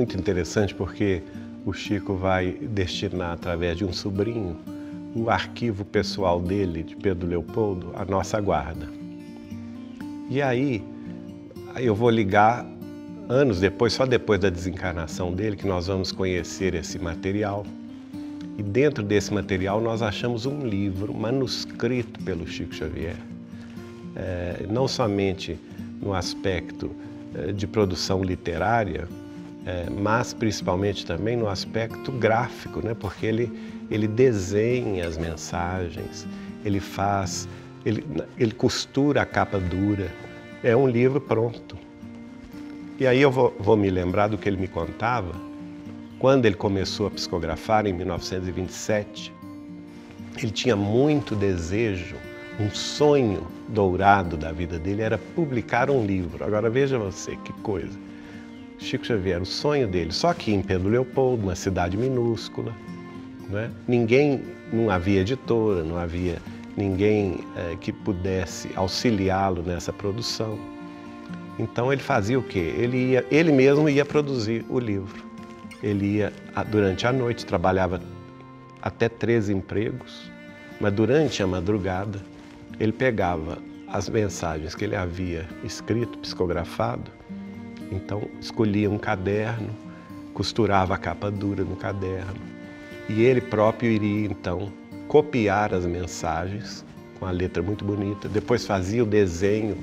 muito interessante porque o Chico vai destinar, através de um sobrinho, o arquivo pessoal dele, de Pedro Leopoldo, à nossa guarda. E aí, eu vou ligar anos depois, só depois da desencarnação dele, que nós vamos conhecer esse material. E dentro desse material nós achamos um livro manuscrito pelo Chico Xavier, é, não somente no aspecto é, de produção literária, é, mas principalmente também no aspecto gráfico, né? porque ele, ele desenha as mensagens, ele faz, ele, ele costura a capa dura. É um livro pronto. E aí eu vou, vou me lembrar do que ele me contava quando ele começou a psicografar em 1927. Ele tinha muito desejo, um sonho dourado da vida dele era publicar um livro. Agora veja você que coisa Chico Xavier, o sonho dele. Só que em Pedro Leopoldo, uma cidade minúscula, né? ninguém, não havia editora, não havia ninguém é, que pudesse auxiliá-lo nessa produção. Então ele fazia o quê? Ele, ia, ele mesmo ia produzir o livro. Ele ia durante a noite, trabalhava até três empregos, mas durante a madrugada ele pegava as mensagens que ele havia escrito, psicografado, então escolhia um caderno, costurava a capa dura no caderno e ele próprio iria então copiar as mensagens com a letra muito bonita, depois fazia o desenho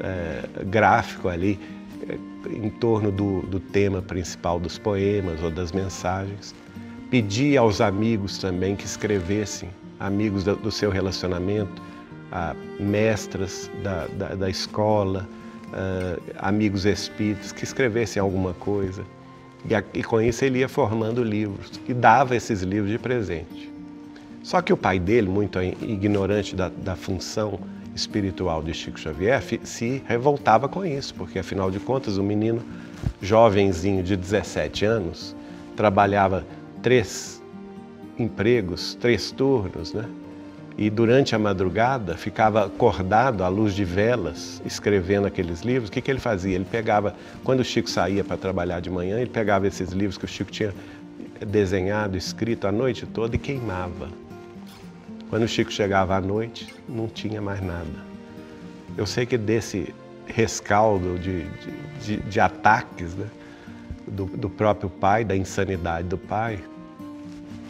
é, gráfico ali é, em torno do, do tema principal dos poemas ou das mensagens. Pedia aos amigos também que escrevessem, amigos do, do seu relacionamento, a mestras da, da, da escola, uh, amigos espíritos que escrevessem alguma coisa. E, a, e com isso ele ia formando livros e dava esses livros de presente. Só que o pai dele, muito ignorante da, da função espiritual de Chico Xavier, se revoltava com isso, porque afinal de contas o menino jovenzinho de 17 anos trabalhava três empregos, três turnos, né? E durante a madrugada ficava acordado à luz de velas, escrevendo aqueles livros. O que, que ele fazia? Ele pegava, quando o Chico saía para trabalhar de manhã, ele pegava esses livros que o Chico tinha desenhado, escrito a noite toda e queimava. Quando o Chico chegava à noite, não tinha mais nada. Eu sei que desse rescaldo de, de, de, de ataques né, do, do próprio pai, da insanidade do pai,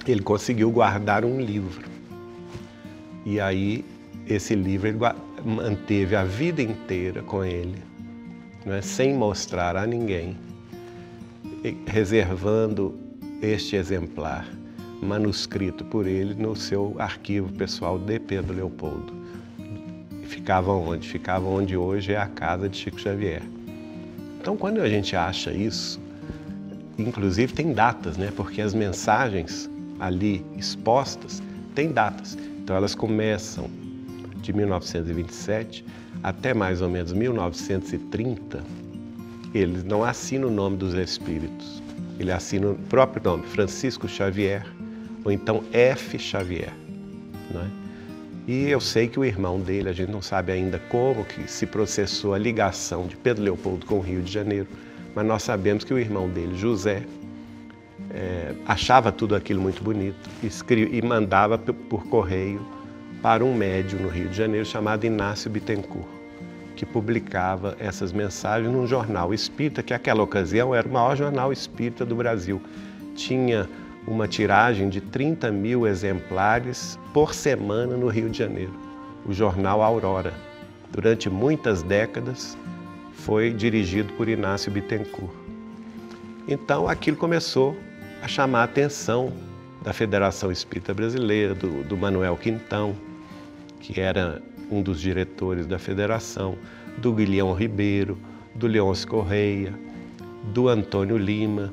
ele conseguiu guardar um livro e aí esse livro ele manteve a vida inteira com ele, não é? sem mostrar a ninguém, reservando este exemplar manuscrito por ele no seu arquivo pessoal de Pedro Leopoldo. Ficava onde? Ficava onde hoje é a casa de Chico Xavier. Então, quando a gente acha isso, inclusive tem datas, né? Porque as mensagens ali expostas têm datas. Então elas começam de 1927 até mais ou menos 1930. Eles não assinam o nome dos espíritos. Ele assina o próprio nome, Francisco Xavier, ou então F. Xavier. Não é? E eu sei que o irmão dele, a gente não sabe ainda como que se processou a ligação de Pedro Leopoldo com o Rio de Janeiro, mas nós sabemos que o irmão dele, José, é, achava tudo aquilo muito bonito e, e mandava por correio para um médium no Rio de Janeiro chamado Inácio Bittencourt, que publicava essas mensagens num jornal espírita, que naquela ocasião era o maior jornal espírita do Brasil. Tinha uma tiragem de 30 mil exemplares por semana no Rio de Janeiro, o jornal Aurora. Durante muitas décadas foi dirigido por Inácio Bittencourt. Então aquilo começou a chamar a atenção da Federação Espírita Brasileira, do, do Manuel Quintão, que era um dos diretores da federação, do Guilhão Ribeiro, do Leôncio Correia, do Antônio Lima,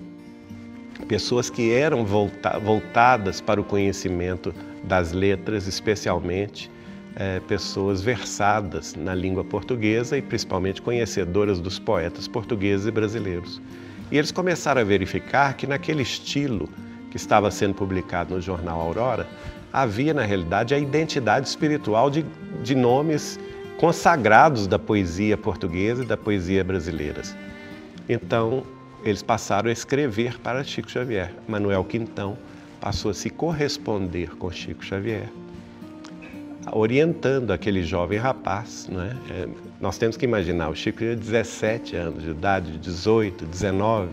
pessoas que eram volta voltadas para o conhecimento das letras, especialmente é, pessoas versadas na língua portuguesa e principalmente conhecedoras dos poetas portugueses e brasileiros. E eles começaram a verificar que naquele estilo que estava sendo publicado no jornal Aurora, havia na realidade a identidade espiritual de, de nomes consagrados da poesia portuguesa e da poesia brasileira. Então, eles passaram a escrever para Chico Xavier. Manuel Quintão passou a se corresponder com Chico Xavier, orientando aquele jovem rapaz. Não é? Nós temos que imaginar, o Chico tinha 17 anos de idade, 18, 19,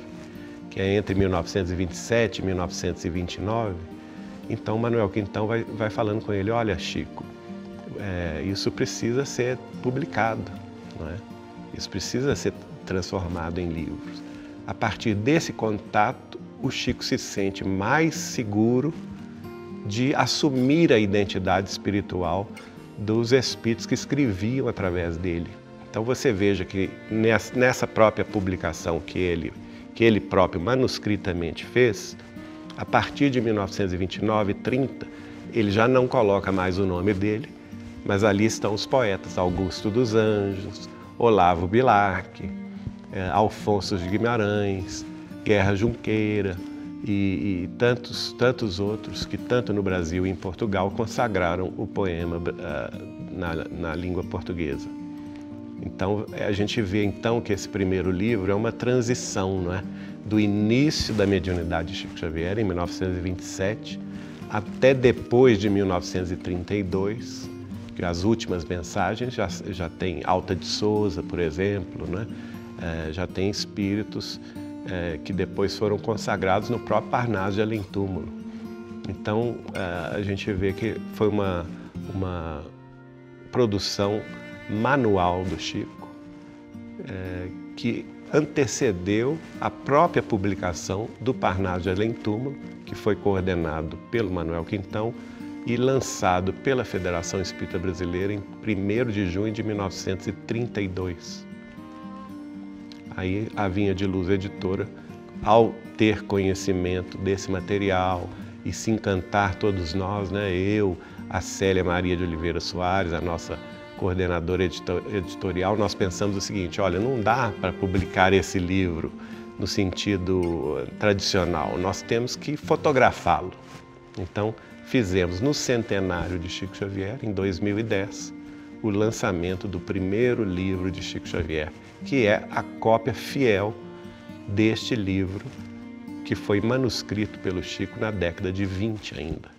que é entre 1927 e 1929. Então Manuel Quintão vai, vai falando com ele, olha Chico, é, isso precisa ser publicado, não é? isso precisa ser transformado em livros. A partir desse contato, o Chico se sente mais seguro de assumir a identidade espiritual dos espíritos que escreviam através dele. Então você veja que nessa própria publicação que ele, que ele próprio manuscritamente fez, a partir de 1929 e 30, ele já não coloca mais o nome dele, mas ali estão os poetas Augusto dos Anjos, Olavo Bilac, é, Alfonso de Guimarães, Guerra Junqueira e, e, tantos, tantos outros que tanto no Brasil e em Portugal consagraram o poema uh, na, na língua portuguesa. Então a gente vê então que esse primeiro livro é uma transição, não é, do início da mediunidade de Chico Xavier em 1927 até depois de 1932, que as últimas mensagens já já tem Alta de Souza, por exemplo, né? é, já tem espíritos é, que depois foram consagrados no próprio Parnaso de Além Túmulo. Então é, a gente vê que foi uma, uma produção manual do Chico é, que antecedeu a própria publicação do Parnaso de Além Túmulo, que foi coordenado pelo Manuel Quintão e lançado pela Federação Espírita Brasileira em 1 de junho de 1932. Aí a Vinha de Luz Editora, ao ter conhecimento desse material e se encantar todos nós, né? eu, a Célia Maria de Oliveira Soares, a nossa coordenadora editorial, nós pensamos o seguinte: olha, não dá para publicar esse livro no sentido tradicional, nós temos que fotografá-lo. Então, fizemos no centenário de Chico Xavier, em 2010, o lançamento do primeiro livro de Chico Xavier, que é a cópia fiel deste livro que foi manuscrito pelo Chico na década de 20 ainda.